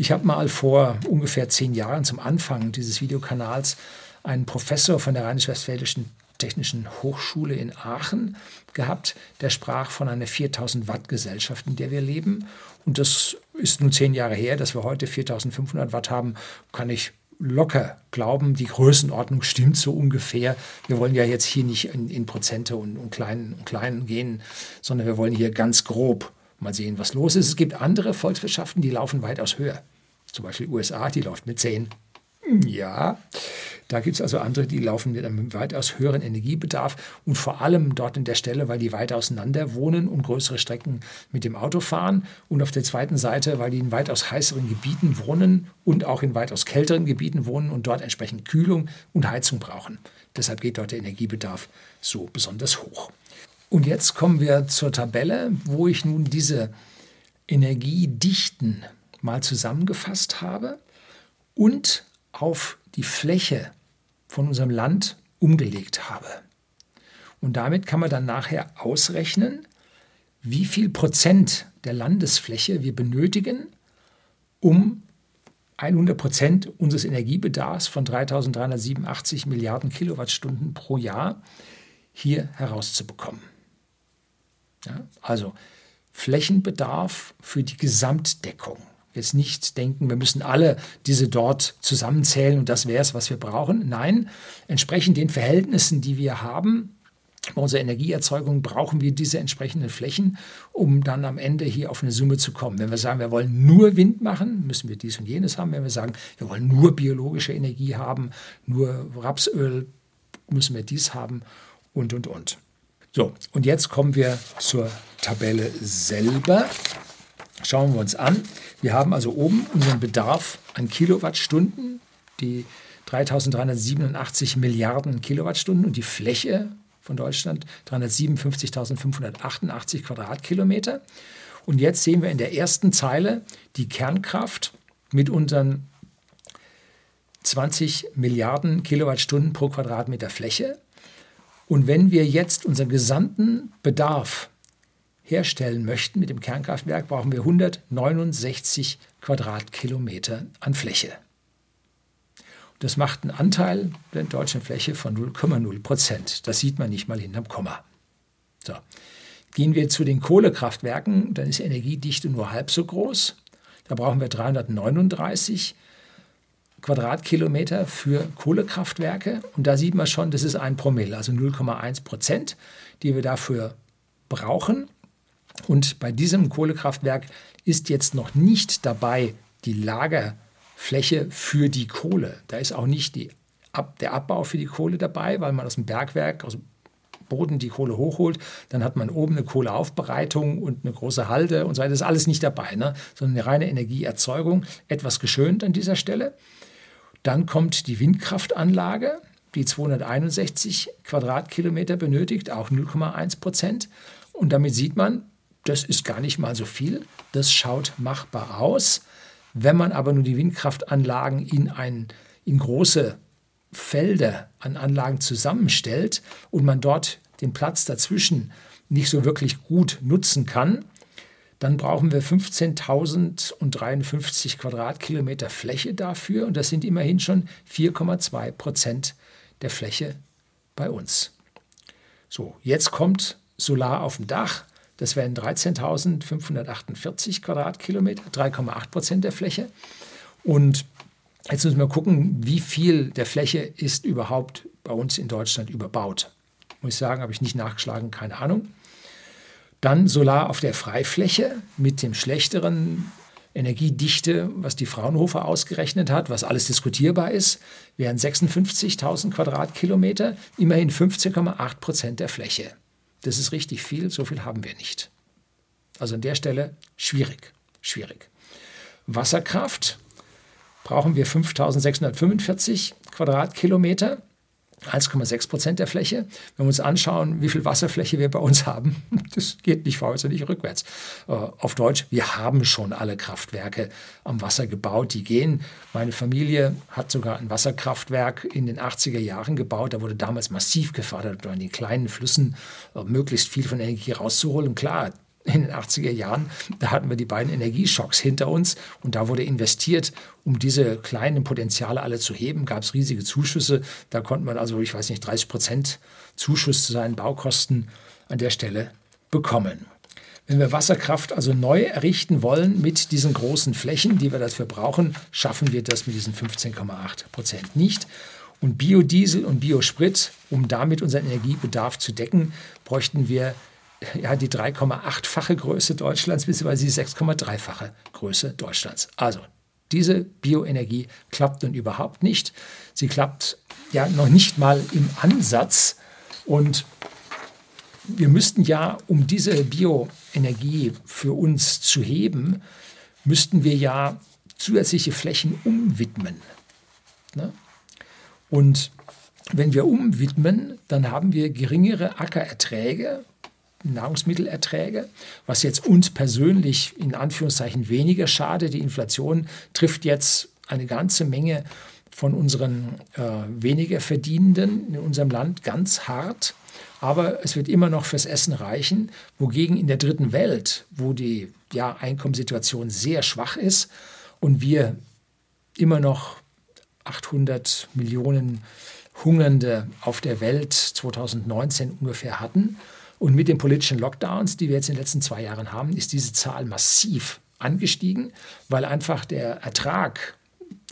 Ich habe mal vor ungefähr zehn Jahren zum Anfang dieses Videokanals einen Professor von der Rheinisch-Westfälischen Technischen Hochschule in Aachen gehabt, der sprach von einer 4000 Watt Gesellschaft, in der wir leben. Und das ist nun zehn Jahre her, dass wir heute 4500 Watt haben, kann ich locker glauben, die Größenordnung stimmt so ungefähr. Wir wollen ja jetzt hier nicht in, in Prozente und, und, kleinen, und kleinen gehen, sondern wir wollen hier ganz grob mal sehen, was los ist. Es gibt andere Volkswirtschaften, die laufen weitaus höher. Zum Beispiel USA, die läuft mit 10. Ja, Da gibt es also andere, die laufen mit einem weitaus höheren Energiebedarf und vor allem dort in der Stelle, weil die weit auseinander wohnen und größere Strecken mit dem Auto fahren und auf der zweiten Seite, weil die in weitaus heißeren Gebieten wohnen und auch in weitaus kälteren Gebieten wohnen und dort entsprechend Kühlung und Heizung brauchen. Deshalb geht dort der Energiebedarf so besonders hoch. Und jetzt kommen wir zur Tabelle, wo ich nun diese Energiedichten mal zusammengefasst habe und auf die Fläche von unserem Land umgelegt habe. Und damit kann man dann nachher ausrechnen, wie viel Prozent der Landesfläche wir benötigen, um 100 Prozent unseres Energiebedarfs von 3.387 Milliarden Kilowattstunden pro Jahr hier herauszubekommen. Ja, also Flächenbedarf für die Gesamtdeckung. Jetzt nicht denken, wir müssen alle diese dort zusammenzählen und das wäre es, was wir brauchen. Nein, entsprechend den Verhältnissen, die wir haben, bei unserer Energieerzeugung brauchen wir diese entsprechenden Flächen, um dann am Ende hier auf eine Summe zu kommen. Wenn wir sagen, wir wollen nur Wind machen, müssen wir dies und jenes haben. Wenn wir sagen, wir wollen nur biologische Energie haben, nur Rapsöl, müssen wir dies haben und, und, und. So, und jetzt kommen wir zur Tabelle selber. Schauen wir uns an. Wir haben also oben unseren Bedarf an Kilowattstunden, die 3387 Milliarden Kilowattstunden und die Fläche von Deutschland 357.588 Quadratkilometer. Und jetzt sehen wir in der ersten Zeile die Kernkraft mit unseren 20 Milliarden Kilowattstunden pro Quadratmeter Fläche. Und wenn wir jetzt unseren gesamten Bedarf herstellen möchten mit dem Kernkraftwerk, brauchen wir 169 Quadratkilometer an Fläche. Das macht einen Anteil der deutschen Fläche von 0,0 Prozent. Das sieht man nicht mal hinterm Komma. So. Gehen wir zu den Kohlekraftwerken, dann ist die Energiedichte nur halb so groß. Da brauchen wir 339 Quadratkilometer für Kohlekraftwerke. Und da sieht man schon, das ist ein Promille, also 0,1 Prozent, die wir dafür brauchen. Und bei diesem Kohlekraftwerk ist jetzt noch nicht dabei die Lagerfläche für die Kohle. Da ist auch nicht die, der Abbau für die Kohle dabei, weil man aus dem Bergwerk, aus dem Boden die Kohle hochholt. Dann hat man oben eine Kohleaufbereitung und eine große Halde und so weiter. Das ist alles nicht dabei, ne? sondern eine reine Energieerzeugung. Etwas geschönt an dieser Stelle. Dann kommt die Windkraftanlage, die 261 Quadratkilometer benötigt, auch 0,1 Prozent. Und damit sieht man, das ist gar nicht mal so viel. Das schaut machbar aus. Wenn man aber nur die Windkraftanlagen in, ein, in große Felder an Anlagen zusammenstellt und man dort den Platz dazwischen nicht so wirklich gut nutzen kann, dann brauchen wir 15.053 Quadratkilometer Fläche dafür und das sind immerhin schon 4,2 Prozent der Fläche bei uns. So, jetzt kommt Solar auf dem Dach. Das wären 13.548 Quadratkilometer, 3,8 Prozent der Fläche. Und jetzt müssen wir gucken, wie viel der Fläche ist überhaupt bei uns in Deutschland überbaut. Muss ich sagen, habe ich nicht nachgeschlagen, keine Ahnung. Dann Solar auf der Freifläche mit dem schlechteren Energiedichte, was die Fraunhofer ausgerechnet hat, was alles diskutierbar ist, wären 56.000 Quadratkilometer, immerhin 15,8 Prozent der Fläche. Das ist richtig viel, so viel haben wir nicht. Also an der Stelle schwierig, schwierig. Wasserkraft brauchen wir 5.645 Quadratkilometer. 1,6 Prozent der Fläche. Wenn wir uns anschauen, wie viel Wasserfläche wir bei uns haben, das geht nicht vorwärts und nicht rückwärts. Äh, auf Deutsch, wir haben schon alle Kraftwerke am Wasser gebaut, die gehen. Meine Familie hat sogar ein Wasserkraftwerk in den 80er Jahren gebaut. Da wurde damals massiv gefördert, um in den kleinen Flüssen äh, möglichst viel von Energie rauszuholen. Klar, in den 80er Jahren, da hatten wir die beiden Energieschocks hinter uns und da wurde investiert, um diese kleinen Potenziale alle zu heben, gab es riesige Zuschüsse. Da konnte man also, ich weiß nicht, 30 Prozent Zuschuss zu seinen Baukosten an der Stelle bekommen. Wenn wir Wasserkraft also neu errichten wollen mit diesen großen Flächen, die wir dafür brauchen, schaffen wir das mit diesen 15,8 Prozent nicht. Und Biodiesel und Biosprit, um damit unseren Energiebedarf zu decken, bräuchten wir ja, die 3,8-fache Größe Deutschlands bzw. die 6,3-fache Größe Deutschlands. Also diese Bioenergie klappt nun überhaupt nicht. Sie klappt ja noch nicht mal im Ansatz. Und wir müssten ja, um diese Bioenergie für uns zu heben, müssten wir ja zusätzliche Flächen umwidmen. Ne? Und wenn wir umwidmen, dann haben wir geringere Ackererträge, Nahrungsmittelerträge, was jetzt uns persönlich in Anführungszeichen weniger schade. Die Inflation trifft jetzt eine ganze Menge von unseren äh, weniger Verdienenden in unserem Land ganz hart. Aber es wird immer noch fürs Essen reichen, wogegen in der dritten Welt, wo die ja, Einkommenssituation sehr schwach ist und wir immer noch 800 Millionen Hungernde auf der Welt 2019 ungefähr hatten. Und mit den politischen Lockdowns, die wir jetzt in den letzten zwei Jahren haben, ist diese Zahl massiv angestiegen, weil einfach der Ertrag,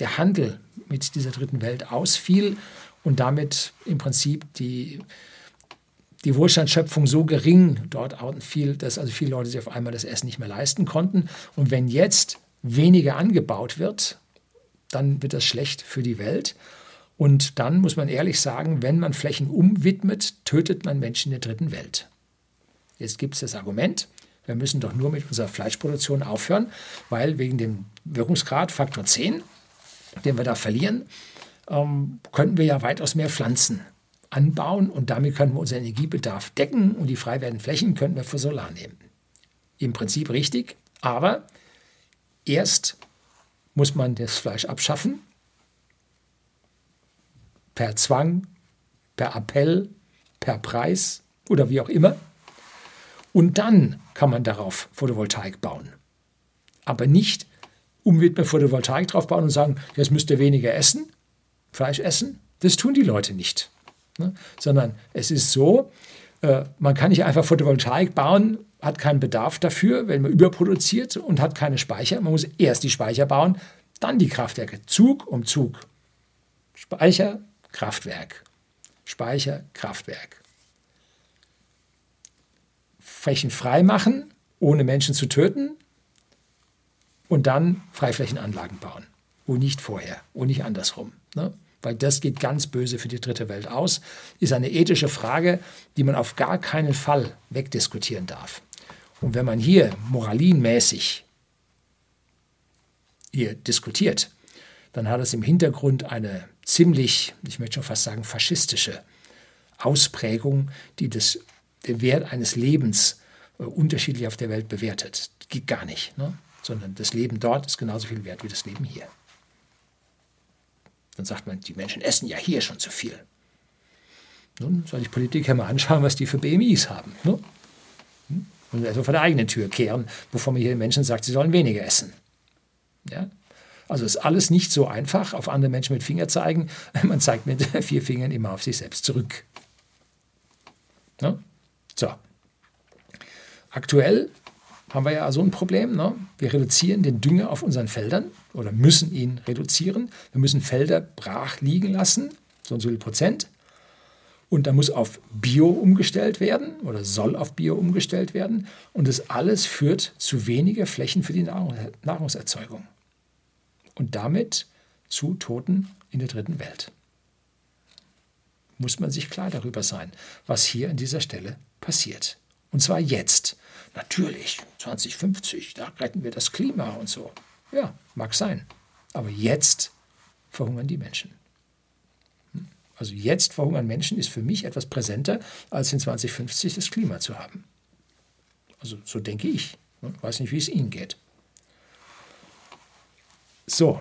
der Handel mit dieser dritten Welt ausfiel und damit im Prinzip die, die Wohlstandsschöpfung so gering dort fiel, dass also viele Leute sich auf einmal das Essen nicht mehr leisten konnten. Und wenn jetzt weniger angebaut wird, dann wird das schlecht für die Welt. Und dann muss man ehrlich sagen, wenn man Flächen umwidmet, tötet man Menschen in der dritten Welt. Jetzt gibt es das Argument, wir müssen doch nur mit unserer Fleischproduktion aufhören, weil wegen dem Wirkungsgrad Faktor 10, den wir da verlieren, ähm, könnten wir ja weitaus mehr Pflanzen anbauen und damit können wir unseren Energiebedarf decken und die frei werdenden Flächen könnten wir für Solar nehmen. Im Prinzip richtig, aber erst muss man das Fleisch abschaffen, per Zwang, per Appell, per Preis oder wie auch immer. Und dann kann man darauf Photovoltaik bauen. Aber nicht umwidmen Photovoltaik drauf bauen und sagen, jetzt müsst ihr weniger essen, Fleisch essen. Das tun die Leute nicht. Ne? Sondern es ist so, äh, man kann nicht einfach Photovoltaik bauen, hat keinen Bedarf dafür, wenn man überproduziert und hat keine Speicher. Man muss erst die Speicher bauen, dann die Kraftwerke. Zug um Zug. Speicher, Kraftwerk. Speicher, Kraftwerk. Flächen frei machen, ohne Menschen zu töten und dann Freiflächenanlagen bauen. Und nicht vorher und nicht andersrum. Ne? Weil das geht ganz böse für die dritte Welt aus. Ist eine ethische Frage, die man auf gar keinen Fall wegdiskutieren darf. Und wenn man hier moralinmäßig hier diskutiert, dann hat es im Hintergrund eine ziemlich, ich möchte schon fast sagen, faschistische Ausprägung, die das Wert eines Lebens äh, unterschiedlich auf der Welt bewertet. Geht gar nicht, ne? sondern das Leben dort ist genauso viel wert wie das Leben hier. Dann sagt man, die Menschen essen ja hier schon zu viel. Nun soll ich Politiker mal anschauen, was die für BMIs haben. Ne? Hm? Und also vor der eigenen Tür kehren, bevor man hier den Menschen sagt, sie sollen weniger essen. Ja? Also ist alles nicht so einfach, auf andere Menschen mit Finger zeigen. Man zeigt mit vier Fingern immer auf sich selbst zurück. Ne? So. Aktuell haben wir ja so ein Problem. Ne? Wir reduzieren den Dünger auf unseren Feldern oder müssen ihn reduzieren. Wir müssen Felder brach liegen lassen, so und so viel Prozent. Und da muss auf Bio umgestellt werden oder soll auf Bio umgestellt werden. Und das alles führt zu weniger Flächen für die Nahrungserzeugung. Und damit zu Toten in der dritten Welt. Muss man sich klar darüber sein, was hier an dieser Stelle passiert. Und zwar jetzt. Natürlich, 2050, da retten wir das Klima und so. Ja, mag sein. Aber jetzt verhungern die Menschen. Hm? Also jetzt verhungern Menschen ist für mich etwas präsenter, als in 2050 das Klima zu haben. Also so denke ich. Ich hm? weiß nicht, wie es Ihnen geht. So,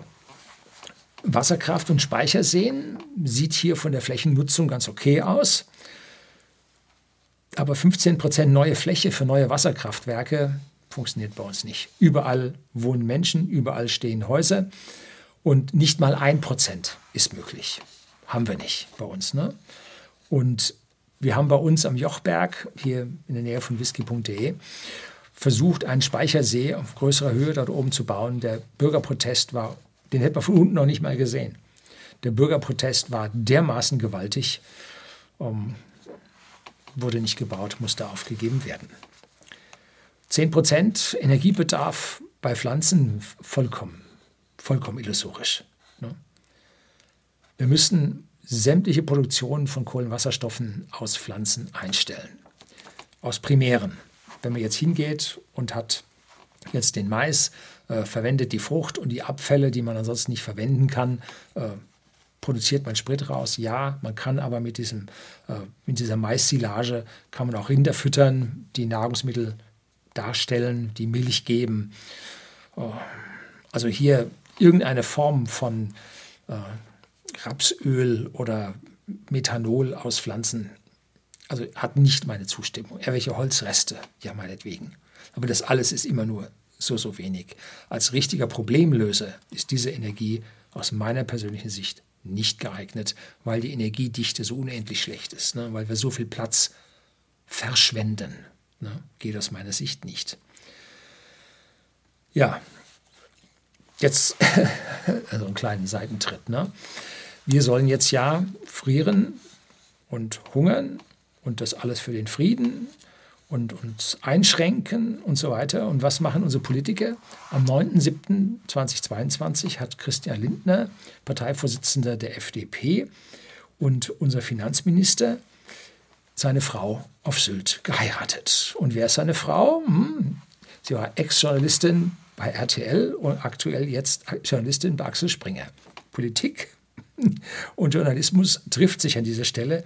Wasserkraft und Speicherseen sieht hier von der Flächennutzung ganz okay aus. Aber 15 Prozent neue Fläche für neue Wasserkraftwerke funktioniert bei uns nicht. Überall wohnen Menschen, überall stehen Häuser und nicht mal ein Prozent ist möglich. Haben wir nicht bei uns. Ne? Und wir haben bei uns am Jochberg, hier in der Nähe von whisky.de, versucht, einen Speichersee auf größerer Höhe dort oben zu bauen. Der Bürgerprotest war, den hätte man von unten noch nicht mal gesehen. Der Bürgerprotest war dermaßen gewaltig. Um, wurde nicht gebaut, musste aufgegeben werden. 10% Energiebedarf bei Pflanzen vollkommen, vollkommen illusorisch. Ne? Wir müssten sämtliche Produktion von Kohlenwasserstoffen aus Pflanzen einstellen. Aus primären. Wenn man jetzt hingeht und hat jetzt den Mais, äh, verwendet die Frucht und die Abfälle, die man ansonsten nicht verwenden kann, äh, produziert man Sprit raus. Ja, man kann aber mit, diesem, äh, mit dieser Mais-Silage kann man auch Rinder füttern, die Nahrungsmittel darstellen, die Milch geben. Oh, also hier irgendeine Form von äh, Rapsöl oder Methanol aus Pflanzen, also hat nicht meine Zustimmung. Irgendwelche Holzreste, ja meinetwegen. Aber das alles ist immer nur so, so wenig. Als richtiger Problemlöser ist diese Energie aus meiner persönlichen Sicht nicht geeignet, weil die Energiedichte so unendlich schlecht ist, ne? weil wir so viel Platz verschwenden. Ne? Geht aus meiner Sicht nicht. Ja, jetzt also einen kleinen Seitentritt. Ne? Wir sollen jetzt ja frieren und hungern und das alles für den Frieden und uns einschränken und so weiter. Und was machen unsere Politiker? Am 9.7.2022 hat Christian Lindner, Parteivorsitzender der FDP, und unser Finanzminister seine Frau auf Sylt geheiratet. Und wer ist seine Frau? Hm. Sie war Ex-Journalistin bei RTL und aktuell jetzt Journalistin bei Axel Springer. Politik und Journalismus trifft sich an dieser Stelle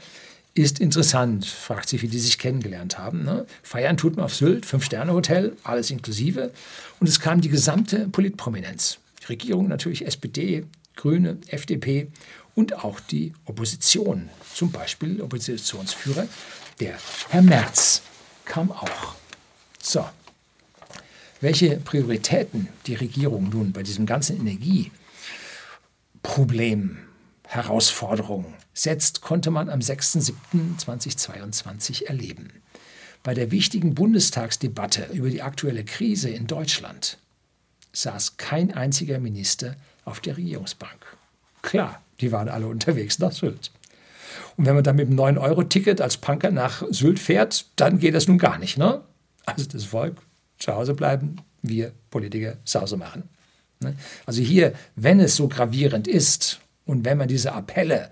ist interessant, fragt sich, wie die sich kennengelernt haben. Ne? Feiern tut man auf Sylt, Fünf-Sterne-Hotel, alles inklusive. Und es kam die gesamte Politprominenz. Die Regierung natürlich SPD, Grüne, FDP und auch die Opposition. Zum Beispiel Oppositionsführer, der Herr Merz, kam auch. So, welche Prioritäten die Regierung nun bei diesem ganzen Energieproblem, Herausforderung setzt, konnte man am 6.7.2022 erleben. Bei der wichtigen Bundestagsdebatte über die aktuelle Krise in Deutschland saß kein einziger Minister auf der Regierungsbank. Klar, die waren alle unterwegs nach Sylt. Und wenn man dann mit dem 9-Euro-Ticket als Punker nach Sylt fährt, dann geht das nun gar nicht. Ne? Also das Volk zu Hause bleiben, wir Politiker Sause machen. Ne? Also hier, wenn es so gravierend ist und wenn man diese Appelle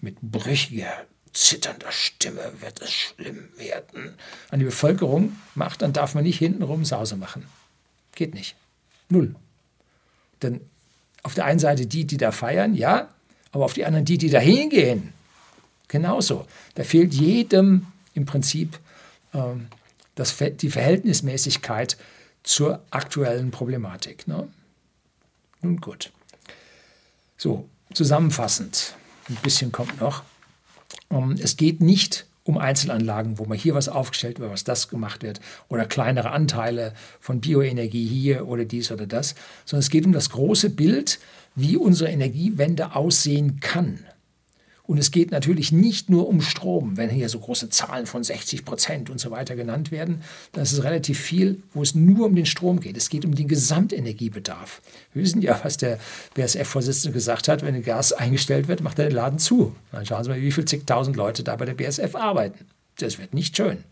mit brüchiger, zitternder Stimme wird es schlimm werden, an die Bevölkerung macht, dann darf man nicht hintenrum Sause machen. Geht nicht. Null. Denn auf der einen Seite die, die da feiern, ja, aber auf die anderen die, die da hingehen, genauso. Da fehlt jedem im Prinzip ähm, das, die Verhältnismäßigkeit zur aktuellen Problematik. Ne? Nun gut. So, zusammenfassend ein bisschen kommt noch. Ähm, es geht nicht um Einzelanlagen, wo mal hier was aufgestellt wird, was das gemacht wird, oder kleinere Anteile von Bioenergie hier oder dies oder das, sondern es geht um das große Bild, wie unsere Energiewende aussehen kann. Und es geht natürlich nicht nur um Strom. Wenn hier so große Zahlen von 60 Prozent und so weiter genannt werden, dann ist relativ viel, wo es nur um den Strom geht. Es geht um den Gesamtenergiebedarf. Wir wissen ja, was der BSF-Vorsitzende gesagt hat, wenn Gas eingestellt wird, macht er den Laden zu. Dann schauen Sie mal, wie viele zigtausend Leute da bei der BSF arbeiten. Das wird nicht schön.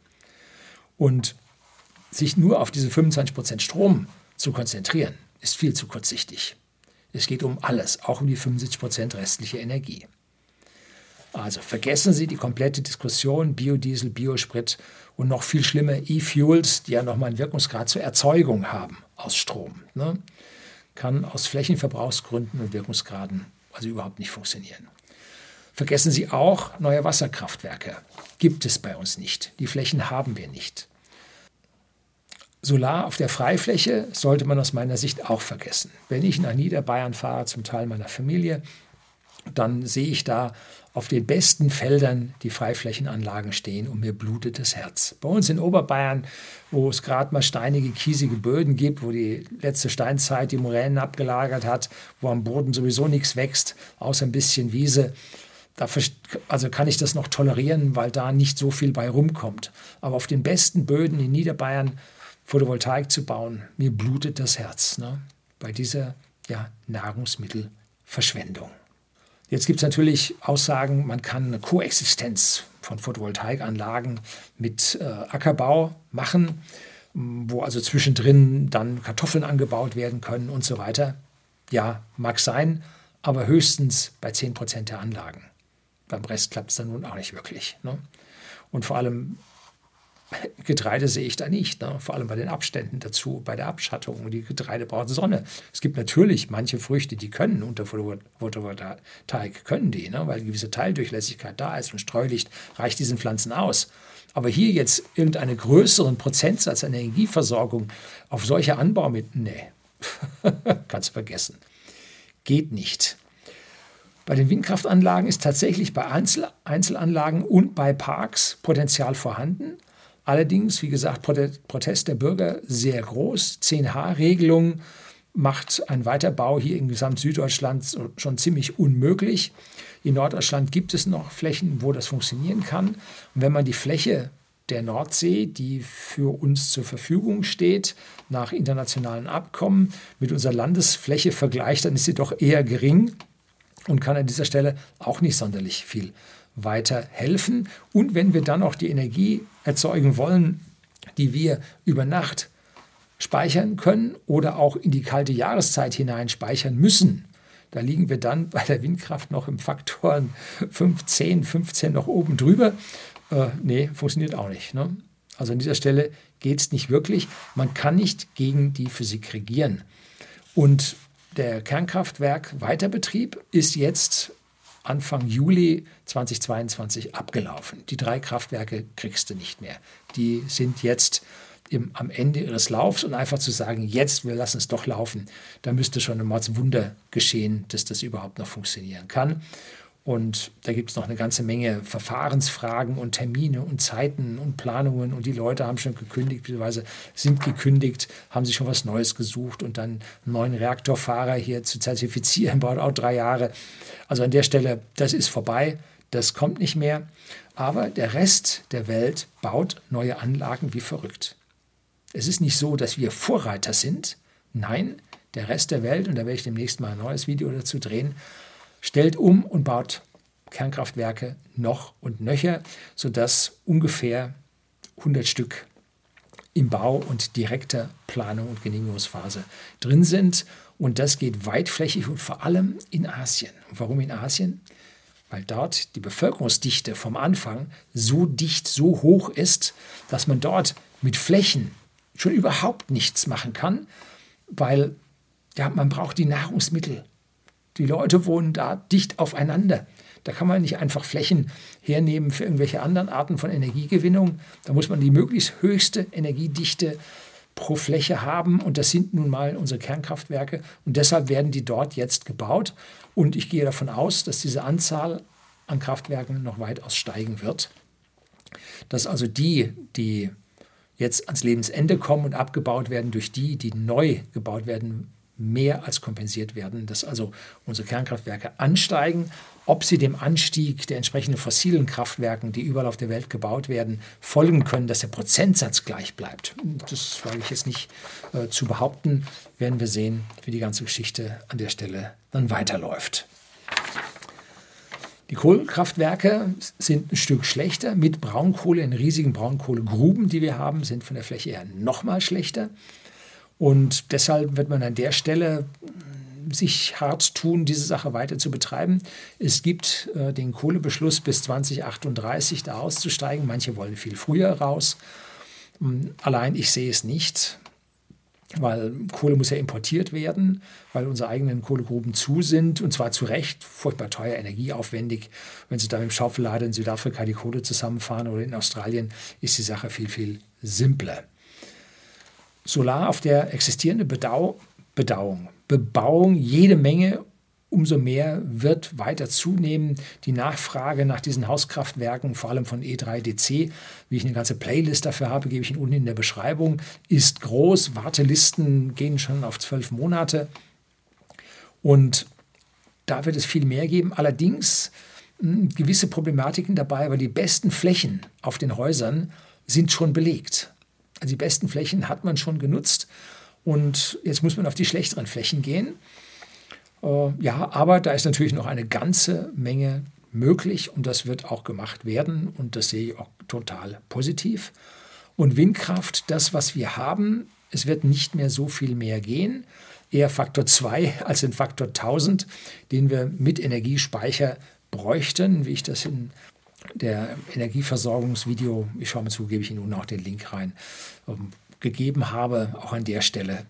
Und sich nur auf diese 25 Prozent Strom zu konzentrieren, ist viel zu kurzsichtig. Es geht um alles, auch um die 75 Prozent restliche Energie. Also vergessen Sie die komplette Diskussion Biodiesel, Biosprit und noch viel schlimmer E-Fuels, die ja nochmal einen Wirkungsgrad zur Erzeugung haben aus Strom. Ne? Kann aus Flächenverbrauchsgründen und Wirkungsgraden also überhaupt nicht funktionieren. Vergessen Sie auch neue Wasserkraftwerke. Gibt es bei uns nicht. Die Flächen haben wir nicht. Solar auf der Freifläche sollte man aus meiner Sicht auch vergessen. Wenn ich nach Niederbayern fahre, zum Teil meiner Familie, dann sehe ich da auf den besten Feldern die Freiflächenanlagen stehen und mir blutet das Herz. Bei uns in Oberbayern, wo es gerade mal steinige, kiesige Böden gibt, wo die letzte Steinzeit die Moränen abgelagert hat, wo am Boden sowieso nichts wächst, außer ein bisschen Wiese, da also kann ich das noch tolerieren, weil da nicht so viel bei rumkommt. Aber auf den besten Böden in Niederbayern Photovoltaik zu bauen, mir blutet das Herz ne? bei dieser ja, Nahrungsmittelverschwendung. Jetzt gibt es natürlich Aussagen, man kann eine Koexistenz von Photovoltaikanlagen mit äh, Ackerbau machen, wo also zwischendrin dann Kartoffeln angebaut werden können und so weiter. Ja, mag sein, aber höchstens bei 10 Prozent der Anlagen. beim Rest klappt es dann nun auch nicht wirklich. Ne? Und vor allem Getreide sehe ich da nicht, ne? vor allem bei den Abständen dazu, bei der Abschattung. Die Getreide braucht Sonne. Es gibt natürlich manche Früchte, die können unter Photovoltaik, können die, ne? weil eine gewisse Teildurchlässigkeit da ist und Streulicht reicht diesen Pflanzen aus. Aber hier jetzt irgendeinen größeren Prozentsatz an Energieversorgung auf solche Anbau mit, nee, kannst du vergessen. Geht nicht. Bei den Windkraftanlagen ist tatsächlich bei Einzel Einzelanlagen und bei Parks Potenzial vorhanden. Allerdings, wie gesagt, Protest der Bürger sehr groß. 10H-Regelung macht ein Weiterbau hier in Gesamt-Süddeutschland schon ziemlich unmöglich. In Norddeutschland gibt es noch Flächen, wo das funktionieren kann. Und wenn man die Fläche der Nordsee, die für uns zur Verfügung steht, nach internationalen Abkommen mit unserer Landesfläche vergleicht, dann ist sie doch eher gering und kann an dieser Stelle auch nicht sonderlich viel weiter helfen. Und wenn wir dann auch die Energie erzeugen wollen, die wir über Nacht speichern können oder auch in die kalte Jahreszeit hinein speichern müssen, da liegen wir dann bei der Windkraft noch im Faktoren 15, 15 noch oben drüber. Äh, nee, funktioniert auch nicht. Ne? Also an dieser Stelle geht es nicht wirklich. Man kann nicht gegen die Physik regieren. Und der Kernkraftwerk Weiterbetrieb ist jetzt Anfang Juli 2022 abgelaufen. Die drei Kraftwerke kriegst du nicht mehr. Die sind jetzt im, am Ende ihres Laufs und einfach zu sagen, jetzt, wir lassen es doch laufen, da müsste schon ein Mordswunder geschehen, dass das überhaupt noch funktionieren kann. Und da gibt es noch eine ganze Menge Verfahrensfragen und Termine und Zeiten und Planungen. Und die Leute haben schon gekündigt, beziehungsweise sind gekündigt, haben sich schon was Neues gesucht und dann einen neuen Reaktorfahrer hier zu zertifizieren, braucht auch drei Jahre. Also an der Stelle, das ist vorbei, das kommt nicht mehr. Aber der Rest der Welt baut neue Anlagen wie verrückt. Es ist nicht so, dass wir Vorreiter sind. Nein, der Rest der Welt, und da werde ich demnächst mal ein neues Video dazu drehen, stellt um und baut Kernkraftwerke noch und nöcher, sodass ungefähr 100 Stück im Bau und direkter Planung und Genehmigungsphase drin sind. Und das geht weitflächig und vor allem in Asien. Und warum in Asien? Weil dort die Bevölkerungsdichte vom Anfang so dicht, so hoch ist, dass man dort mit Flächen schon überhaupt nichts machen kann, weil ja, man braucht die Nahrungsmittel die Leute wohnen da dicht aufeinander. Da kann man nicht einfach Flächen hernehmen für irgendwelche anderen Arten von Energiegewinnung. Da muss man die möglichst höchste Energiedichte pro Fläche haben. Und das sind nun mal unsere Kernkraftwerke. Und deshalb werden die dort jetzt gebaut. Und ich gehe davon aus, dass diese Anzahl an Kraftwerken noch weitaus steigen wird. Dass also die, die jetzt ans Lebensende kommen und abgebaut werden, durch die, die neu gebaut werden, mehr als kompensiert werden, dass also unsere Kernkraftwerke ansteigen. Ob sie dem Anstieg der entsprechenden fossilen Kraftwerken, die überall auf der Welt gebaut werden, folgen können, dass der Prozentsatz gleich bleibt, das wage ich jetzt nicht äh, zu behaupten. Werden wir sehen, wie die ganze Geschichte an der Stelle dann weiterläuft. Die Kohlekraftwerke sind ein Stück schlechter. Mit Braunkohle in riesigen Braunkohlegruben, die wir haben, sind von der Fläche her noch mal schlechter. Und deshalb wird man an der Stelle sich hart tun, diese Sache weiter zu betreiben. Es gibt äh, den Kohlebeschluss bis 2038 da auszusteigen. Manche wollen viel früher raus. Hm, allein ich sehe es nicht, weil Kohle muss ja importiert werden, weil unsere eigenen Kohlegruben zu sind und zwar zu Recht furchtbar teuer, energieaufwendig. Wenn Sie da mit dem Schaufellader in Südafrika die Kohle zusammenfahren oder in Australien, ist die Sache viel, viel simpler. Solar auf der existierende Bedau Bedauung, Bebauung jede Menge, umso mehr wird weiter zunehmen. Die Nachfrage nach diesen Hauskraftwerken, vor allem von E3DC, wie ich eine ganze Playlist dafür habe, gebe ich Ihnen unten in der Beschreibung, ist groß. Wartelisten gehen schon auf zwölf Monate. Und da wird es viel mehr geben. Allerdings hm, gewisse Problematiken dabei, weil die besten Flächen auf den Häusern sind schon belegt. Also die besten Flächen hat man schon genutzt und jetzt muss man auf die schlechteren Flächen gehen. Äh, ja, aber da ist natürlich noch eine ganze Menge möglich und das wird auch gemacht werden und das sehe ich auch total positiv. Und Windkraft, das, was wir haben, es wird nicht mehr so viel mehr gehen, eher Faktor 2 als den Faktor 1000, den wir mit Energiespeicher bräuchten, wie ich das in der Energieversorgungsvideo, ich schaue mal zu, gebe ich Ihnen auch den Link rein, ähm, gegeben habe, auch an der Stelle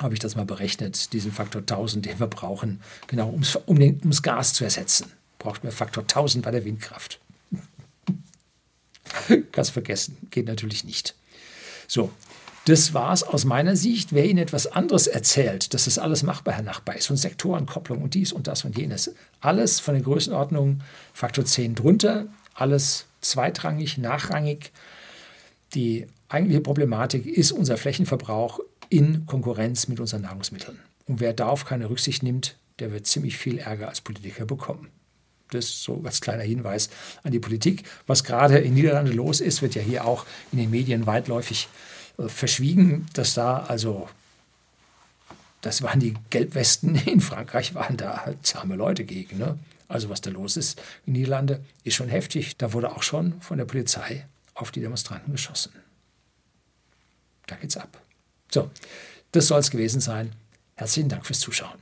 habe ich das mal berechnet, diesen Faktor 1000, den wir brauchen, genau ums, um, den, ums Gas zu ersetzen. Braucht man Faktor 1000 bei der Windkraft. Ganz vergessen, geht natürlich nicht. So, das war es aus meiner Sicht. Wer Ihnen etwas anderes erzählt, dass das alles machbar, Herr Nachbar ist und Sektorenkopplung und dies und das und jenes, alles von der Größenordnung Faktor 10 drunter, alles zweitrangig, nachrangig. Die eigentliche Problematik ist unser Flächenverbrauch in Konkurrenz mit unseren Nahrungsmitteln. Und wer darauf keine Rücksicht nimmt, der wird ziemlich viel Ärger als Politiker bekommen. Das so als kleiner Hinweis an die Politik. Was gerade in Niederlande los ist, wird ja hier auch in den Medien weitläufig verschwiegen, dass da also, das waren die Gelbwesten in Frankreich, waren da halt zahme Leute gegen. Ne? Also was da los ist in Niederlande, ist schon heftig. Da wurde auch schon von der Polizei auf die Demonstranten geschossen. Da geht's ab. So, das soll es gewesen sein. Herzlichen Dank fürs Zuschauen.